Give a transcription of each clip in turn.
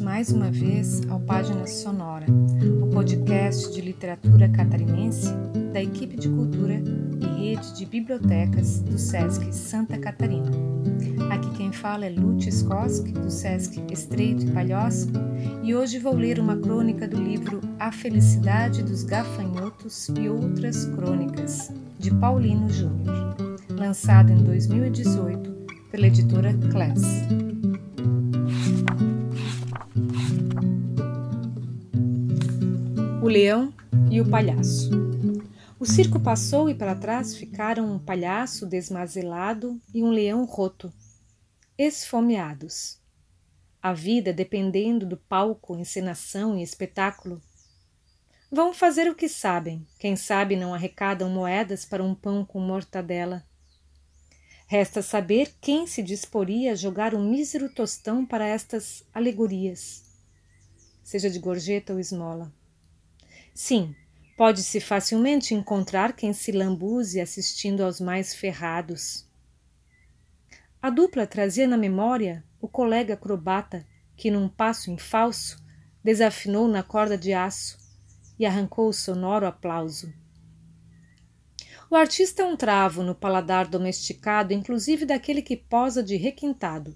mais uma vez ao Página Sonora, o podcast de literatura catarinense da equipe de cultura e rede de bibliotecas do SESC Santa Catarina. Aqui quem fala é Lute Skoski, do SESC Estreito e Palhoça, e hoje vou ler uma crônica do livro A Felicidade dos Gafanhotos e Outras Crônicas, de Paulino Júnior, lançado em 2018 pela editora Class. O leão e o palhaço. O circo passou e para trás ficaram um palhaço desmazelado e um leão roto, esfomeados. A vida dependendo do palco, encenação e espetáculo. Vão fazer o que sabem, quem sabe não arrecadam moedas para um pão com mortadela. Resta saber quem se disporia a jogar um mísero tostão para estas alegorias, seja de gorjeta ou esmola. Sim, pode-se facilmente encontrar quem se lambuze assistindo aos mais ferrados. A dupla trazia na memória o colega acrobata que, num passo em falso, desafinou na corda de aço e arrancou o sonoro aplauso. O artista é um travo no paladar domesticado, inclusive daquele que posa de requintado,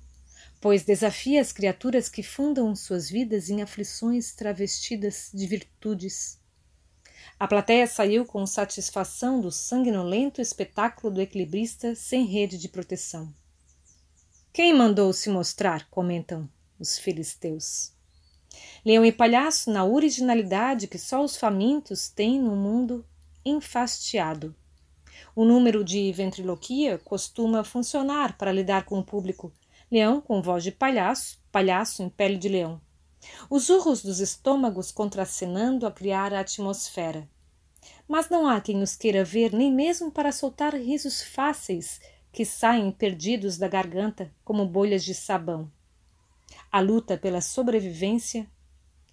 pois desafia as criaturas que fundam suas vidas em aflições travestidas de virtudes. A plateia saiu com satisfação do sanguinolento espetáculo do equilibrista sem rede de proteção. Quem mandou se mostrar? comentam os filisteus. Leão e palhaço na originalidade que só os famintos têm no mundo enfastiado. O número de ventriloquia costuma funcionar para lidar com o público. Leão com voz de palhaço, palhaço em pele de leão. Os urros dos estômagos contracenando a criar a atmosfera. Mas não há quem os queira ver nem mesmo para soltar risos fáceis que saem perdidos da garganta como bolhas de sabão. A luta pela sobrevivência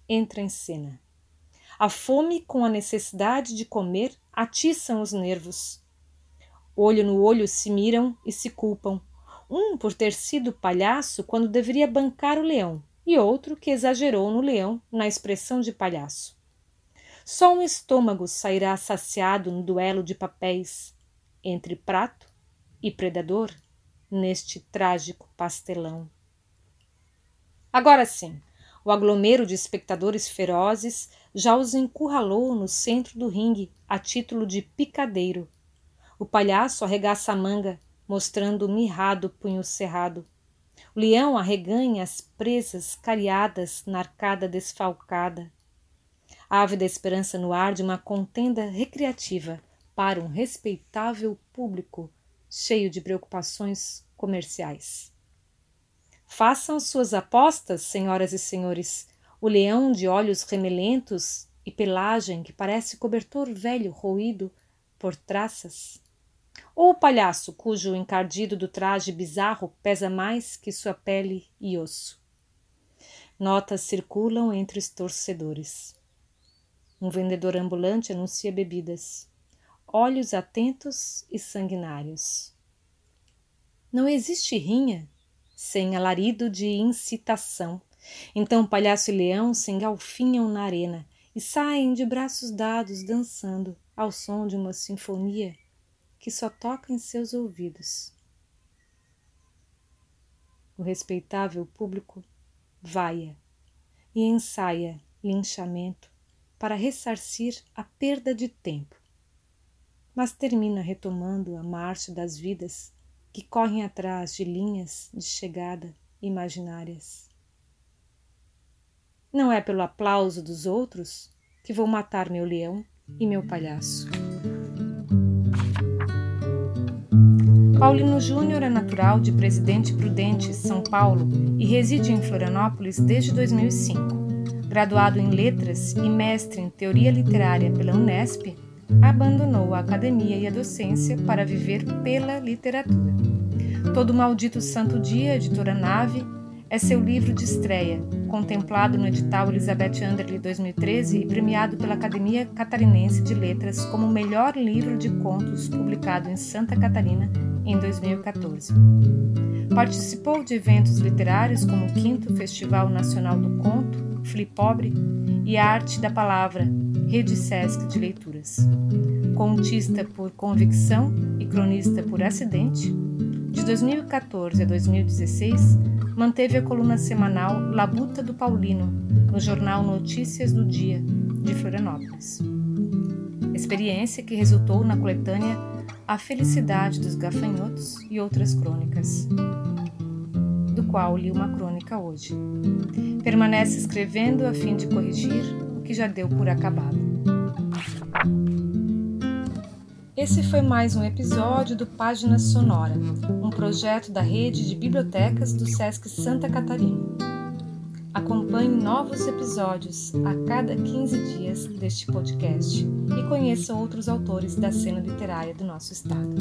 entra em cena. A fome com a necessidade de comer atiçam os nervos. Olho no olho se miram e se culpam. Um por ter sido palhaço quando deveria bancar o leão, e outro que exagerou no leão na expressão de palhaço. Só um estômago sairá saciado no duelo de papéis entre prato e predador neste trágico pastelão. Agora sim, o aglomero de espectadores ferozes já os encurralou no centro do ringue a título de picadeiro. O palhaço arregaça a manga, mostrando o mirrado punho cerrado. Leão arreganha as presas cariadas na arcada desfalcada. Ave da esperança no ar de uma contenda recreativa para um respeitável público cheio de preocupações comerciais. Façam suas apostas, senhoras e senhores. O leão de olhos remelentos e pelagem que parece cobertor velho roído por traças ou o palhaço cujo encardido do traje bizarro pesa mais que sua pele e osso. Notas circulam entre os torcedores. Um vendedor ambulante anuncia bebidas. Olhos atentos e sanguinários. Não existe rinha sem alarido de incitação. Então palhaço e leão se engalfinham na arena e saem de braços dados dançando ao som de uma sinfonia que só toca em seus ouvidos. O respeitável público vaia e ensaia linchamento para ressarcir a perda de tempo, mas termina retomando a marcha das vidas que correm atrás de linhas de chegada imaginárias. Não é pelo aplauso dos outros que vou matar meu leão e meu palhaço. Paulino Júnior é natural de Presidente Prudente, São Paulo, e reside em Florianópolis desde 2005. Graduado em Letras e mestre em Teoria Literária pela Unesp, abandonou a academia e a docência para viver pela literatura. Todo Maldito Santo Dia, editora Nave, é seu livro de estreia, contemplado no edital Elizabeth Underley 2013 e premiado pela Academia Catarinense de Letras como o melhor livro de contos publicado em Santa Catarina em 2014. Participou de eventos literários como o 5 Festival Nacional do Conto Flipobre e Arte da Palavra, Rede Sesc de Leituras. Contista por convicção e cronista por acidente, de 2014 a 2016 manteve a coluna semanal Labuta do Paulino no jornal Notícias do Dia de Florianópolis. Experiência que resultou na coletânea A Felicidade dos Gafanhotos e outras crônicas, do qual li uma crônica hoje. Permanece escrevendo a fim de corrigir o que já deu por acabado. Esse foi mais um episódio do Página Sonora, um projeto da rede de bibliotecas do SESC Santa Catarina. Acompanhe novos episódios a cada 15 dias deste podcast e conheça outros autores da cena literária do nosso estado.